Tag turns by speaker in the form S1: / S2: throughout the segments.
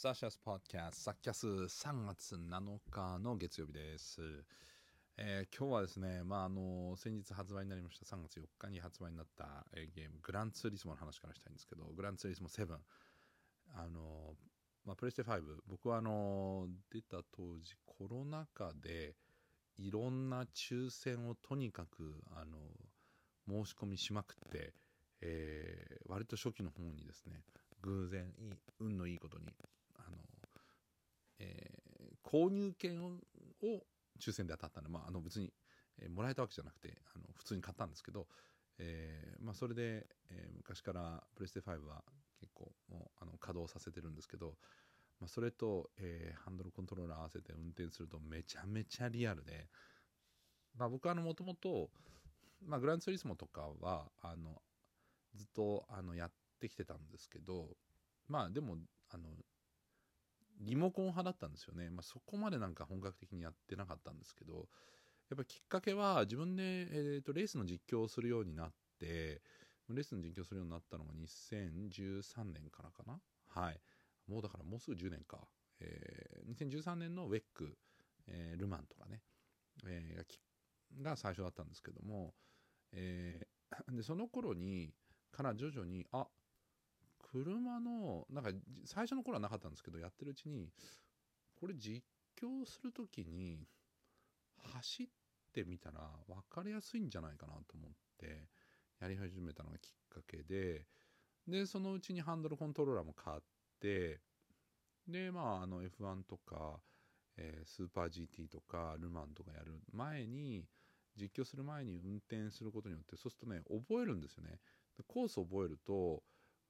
S1: サーシャスポッキャス、サッキャス3月7日の月曜日です。えー、今日はですね、まあ、あの、先日発売になりました3月4日に発売になった、えー、ゲーム、グランツーリスモの話からしたいんですけど、グランツーリスモ7、あの、まあ、プレステ5、僕はあの、出た当時コロナ禍で、いろんな抽選をとにかく、あの、申し込みしまくって、えー、割と初期の方にですね、偶然いい、運のいいことに、えー、購入券を抽選で当たったんで、まあ、あの別に、えー、もらえたわけじゃなくてあの普通に買ったんですけど、えーまあ、それで、えー、昔からプレステ5は結構もうあの稼働させてるんですけど、まあ、それと、えー、ハンドルコントローラー合わせて運転するとめちゃめちゃリアルで、まあ、僕はもともとグランツーリスモとかはあのずっとあのやってきてたんですけどまあでもあのリモコン派だったんですよね、まあ、そこまでなんか本格的にやってなかったんですけどやっぱきっかけは自分で、えーと、レースの実況をするようになってレースの実況するようになったのが2013年からかな。はい。もうだからもうすぐ10年か、えー、2013年のウェック、えー、ルマンとかね、えー、が最初だったんですけども、えー、でその頃にから徐々にあ車のなんか最初の頃はなかったんですけどやってるうちにこれ実況する時に走ってみたら分かりやすいんじゃないかなと思ってやり始めたのがきっかけででそのうちにハンドルコントローラーも買ってでまああの F1 とか、えー、スーパー GT とかルマンとかやる前に実況する前に運転することによってそうするとね覚えるんですよね。コース覚えると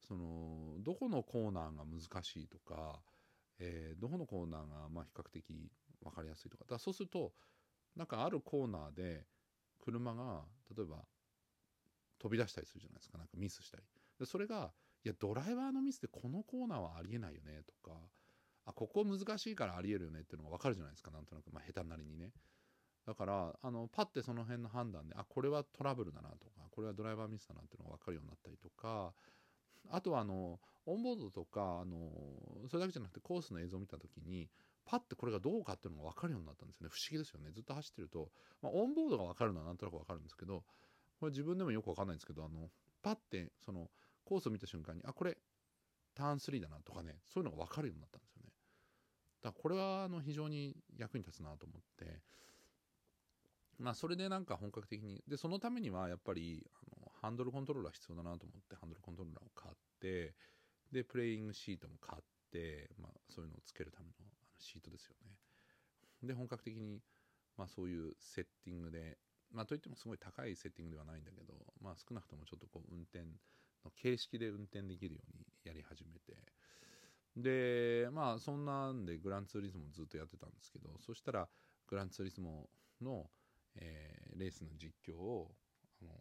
S1: そのどこのコーナーが難しいとか、えー、どこのコーナーがま比較的分かりやすいとか。だからそうするとなんかあるコーナーで車が例えば飛び出したりするじゃないですか。なんかミスしたり。でそれがいやドライバーのミスでこのコーナーはありえないよねとかあここ難しいからありえるよねっていうのが分かるじゃないですか。なんとなく、まあ、下手なりにね。だからあのパッてその辺の判断であこれはトラブルだなとかこれはドライバーミスだなっていうのが分かるようになったりとかあとはあのオンボードとかあのそれだけじゃなくてコースの映像を見た時にパッてこれがどうかっていうのが分かるようになったんですよね。不思議ですよね。ずっと走ってると、まあ、オンボードが分かるのはなんとなく分かるんですけどこれ自分でもよく分かんないんですけどあのパッてそのコースを見た瞬間にあこれターン3だなとかねそういうのが分かるようになったんですよね。だからこれはあの非常に役に立つなと思って。まあそれでなんか本格的にでそのためにはやっぱりあハンドルコントローラー必要だなと思ってハンドルコントローラーを買ってでプレイングシートも買って、まあ、そういうのをつけるためのあのシートですよね。で本格的に、まあ、そういうセッティングでまあといってもすごい高いセッティングではないんだけどまあ少なくともちょっとこう運転の形式で運転できるようにやり始めて。でまあそんなんでグランツーリスモずっとやってたんですけどそしたらグランツーリスモのえー、レースの実況を、あの、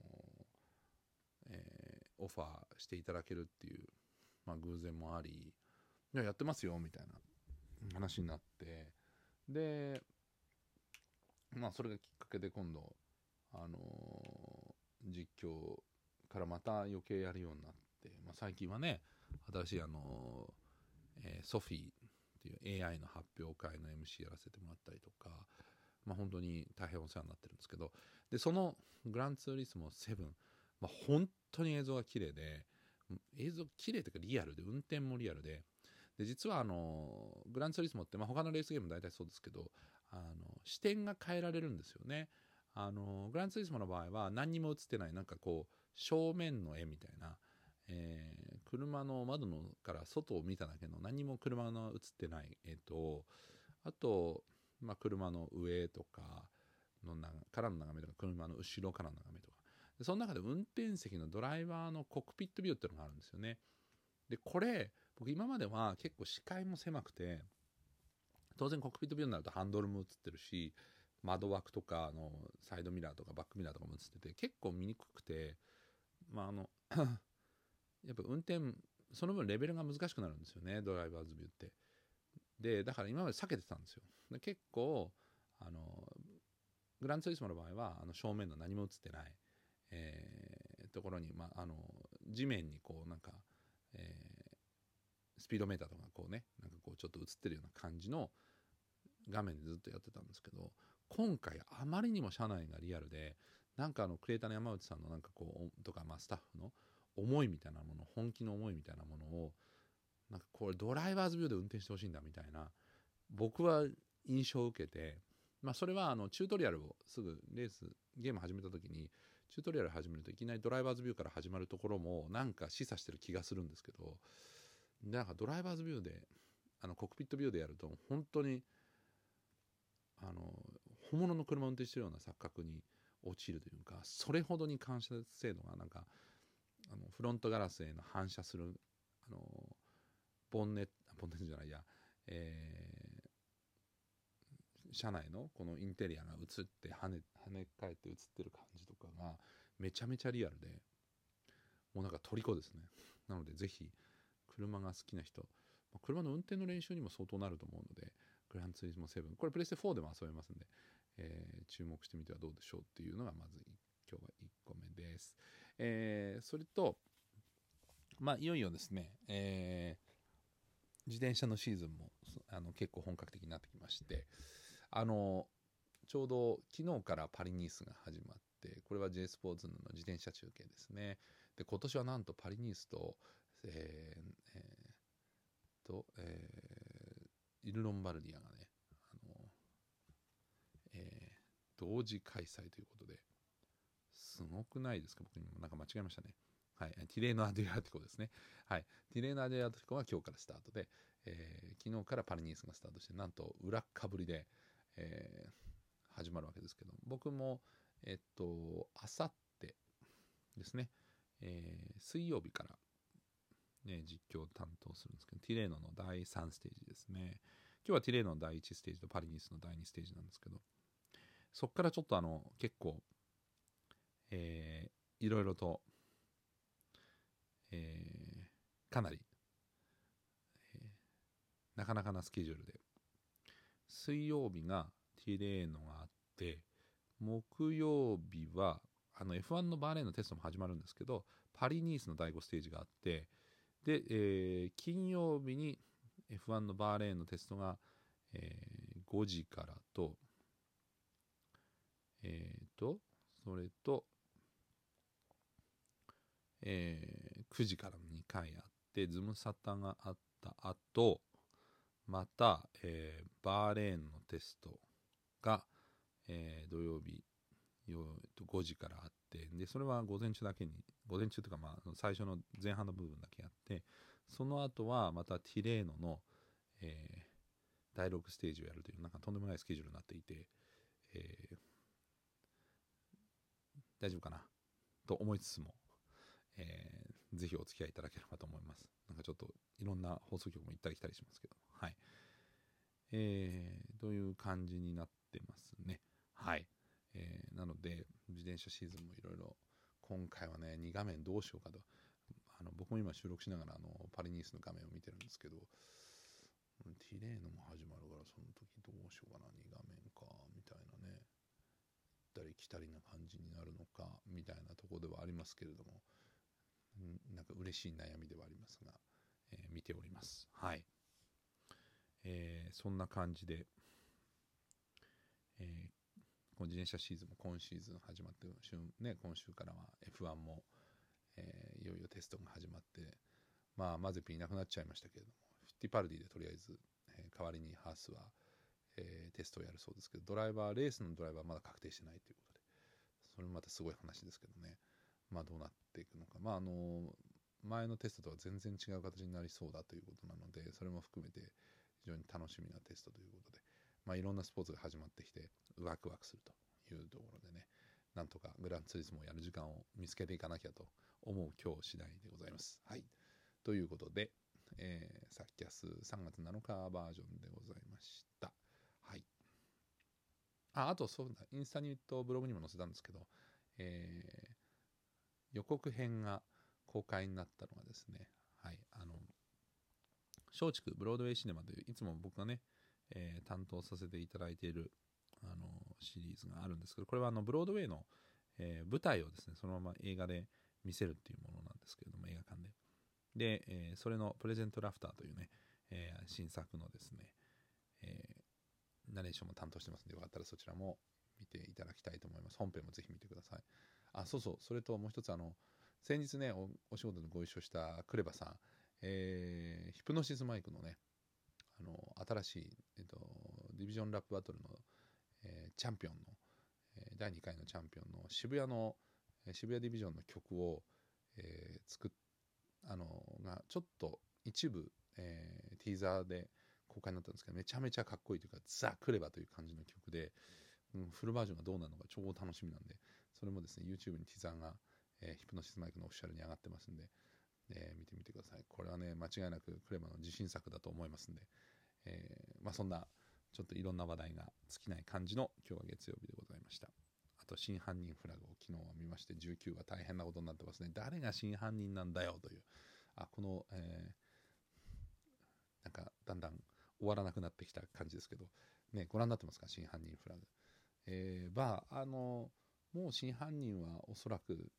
S1: オファーしていただけるっていう、まあ、偶然もありいややってますよみたいな話になってでまあそれがきっかけで今度あの実況からまた余計やるようになって、まあ、最近はね新しいあの、えー、ソフィーっていう AI の発表会の MC やらせてもらったりとかまあ、本当に大変お世話になってるんですけどでそのグランツーリスモ7、まあ、本当に映像が綺麗で映像綺麗というかリアルで運転もリアルでで実はあのグランツーリスモって、まあ、他のレースゲーム大体そうですけどあの視点が変えられるんですよね。あのグランツーリスモの場合は何にも映ってないなんかこう正面の絵みたいな、えー、車の窓のから外を見ただけの何も車の映ってない絵とあとまあ、車の上とかのなからの眺めとか車の後ろからの眺めとかその中で運転席のドライバーのコックピットビューっていうのがあるんですよね。でこれ僕今までは結構視界も狭くて当然コックピットビューになるとハンドルも映ってるし窓枠とかのサイドミラーとかバックミラーとかも映ってて結構見にくくてまああの やっぱ運転その分レベルが難しくなるんですよねドライバーズビューって。でだから今まで避けてたんですよ。で結構あのグランツーリスモの場合はあの正面の何も映ってない、えー、ところに、まあ、あの地面にこうなんか、えー、スピードメーターとかこうねなんかこうちょっと映ってるような感じの画面でずっとやってたんですけど今回あまりにも社内がリアルでなんかあのクリエイターの山内さんのなんかこうとかまあスタッフの思いみたいなもの本気の思いみたいなものをなんかこれドライバーズビューで運転してほしいんだみたいな僕は印象を受けてまあそれはあのチュートリアルをすぐレースゲーム始めた時にチュートリアル始めるといきなりドライバーズビューから始まるところもなんか示唆してる気がするんですけどなんかドライバーズビューであのコックピットビューでやると本当にあの本物の車運転してるような錯覚に陥るというかそれほどに感射精度がなんかあのフロントガラスへの反射するあのボンネットボンネじゃないや、え、車内のこのインテリアが映って跳ね跳ね返って映ってる感じとかがめちゃめちゃリアルでもうなんか虜ですね。なのでぜひ車が好きな人車の運転の練習にも相当なると思うのでグランツーリスモ7これプレステ4でも遊べますんで、えー、注目してみてはどうでしょうっていうのがまず今日は1個目です、えー、それとまあいよいよですね、えー、自転車のシーズンもあの結構本格的になってきましてあのちょうど昨日からパリニースが始まってこれは J スポーツの自転車中継ですねで今年はなんとパリニースと、えーえー、と、えー、イル・ロンバルディアがね、あのえー、同時開催ということですごくないですか？僕にもなんか間違えましたね。はい、ティレーノ・アデュアティコですね。はい、ティレーノ・アデュアティコは今日からスタートで、えー、昨日からパリニースがスタートして、なんと裏かぶりで、えー、始まるわけですけど、僕も、えっと、あさってですね、えー、水曜日から、ね、実況を担当するんですけど、ティレーノの第3ステージですね。今日はティレーノの第1ステージとパリニスの第2ステージなんですけど、そこからちょっとあの、結構、えー、いろいろと、えー、かなり、えー、なかなかなスケジュールで、水曜日がティレーノがあって、木曜日はあの F1 のバーレーンのテストも始まるんですけど、パリニースの第5ステージがあって、で、えー、金曜日に F1 のバーレーンのテストが、えー、5時からと、えっ、ー、と、それと、えー、9時からの2回あって、ズムサタがあった後、また、えー、バーレーンのテストが、えー、土曜日5時からあってでそれは午前中だけに午前中というかまあ最初の前半の部分だけあってその後はまたティレーノの、えー、第6ステージをやるというなんかとんでもないスケジュールになっていて、えー、大丈夫かな？と思いつつも、えー、ぜひお付き合いいただければと思います。なんかちょっといろんな放送局も行ったり来たりしますけど。はい。えー、という感じになってますね。はい。えー、なので自転車シーズンもいろいろ今回はね2画面どうしようかと。あの僕も今収録しながらあのパリニースの画面を見てるんですけどティレーノも始まるからその時どうしようかな2画面かみたいなね。行ったり来たりな感じになるのかみたいなとこではありますけれども。なんか嬉しい悩みではありますが、えー、見ております。はい。えー、そんな感じで、えー、この自転車シーズンも今シーズン始まって、ね、今週からは F1 も、えー、いよいよテストが始まって、まあ、マゼピンいなくなっちゃいましたけれども、フィッティパルディでとりあえず、え、代わりにハースは、え、テストをやるそうですけど、ドライバー、レースのドライバーはまだ確定してないということで、それもまたすごい話ですけどね、まあどうなっていくのか。まああの、前のテストとは全然違う形になりそうだということなので、それも含めて非常に楽しみなテストということで、まあ、いろんなスポーツが始まってきてワクワクするというところでねなんとかグランツーリスモをやる時間を見つけていかなきゃと思う今日次第でございます。はい。ということで、えー、サッキャス3月7日バージョンでございました。はい。あ、あとそうだ、インスタにとブログにも載せたんですけど、えー、予告編が公開になったのがですね、はい、あの、松竹ブロードウェイシネマという、いつも僕がね、えー、担当させていただいているあのシリーズがあるんですけどこれはあのブロードウェイの、えー、舞台をですねそのまま映画で見せるっていうものなんですけれども映画館でで、えー、それのプレゼントラフターというね、えー、新作のですね、えー、ナレーションも担当してますんで、よかったらそちらも見ていただきたいと思います。本編もぜひ見てください。あ、そうそう、それともう一つ、あの、先日ねお、お仕事でご一緒したクレバさん、えー、ヒプノシスマイクのね、あの、新しい、えっと、ディビジョンラップバトルの、えー、チャンピオンの、えー、第2回のチャンピオンの渋谷の、えー、渋谷ディビジョンの曲を、えー、作っ、あの、が、ちょっと一部、えー、ティーザーで公開になったんですけど、めちゃめちゃかっこいいというか、ザ・クレバという感じの曲で、うん、フルバージョンがどうなるのか超楽しみなんで、それもですね、YouTube にティーザーが、えー、ヒプノシスマイクのオフィシャルに上がってますんで、えー、見てみてください。これはね、間違いなくクレバの自信作だと思いますんで、えー、まあそんな、ちょっといろんな話題が尽きない感じの今日は月曜日でございました。あと、真犯人フラグを昨日は見まして、19は大変なことになってますね。誰が真犯人なんだよという、あ、この、えー、なんかだんだん終わらなくなってきた感じですけど、ね、ご覧になってますか、真犯人フラグ。えー、まあ、あの、もう真犯人はおそらく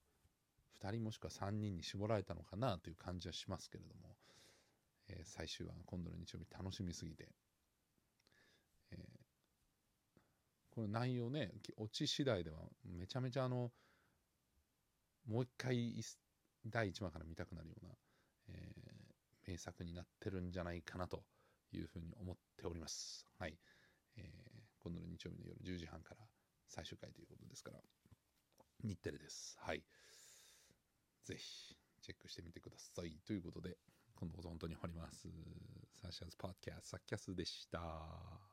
S1: 2人もしくは3人に絞られたのかなという感じはしますけれども、えー、最終話今度の日曜日楽しみすぎて、えー、この内容ねオチ次第ではめちゃめちゃあのもう一回第1話から見たくなるような、えー、名作になってるんじゃないかなというふうに思っております。はい。えー、今度の日曜日の夜10時半から最終回ということですから、日テレです。はい。ぜひ、チェックしてみてください。ということで、今度こそ本当に終わります。サーシャズパーキャス、サッキャスでした。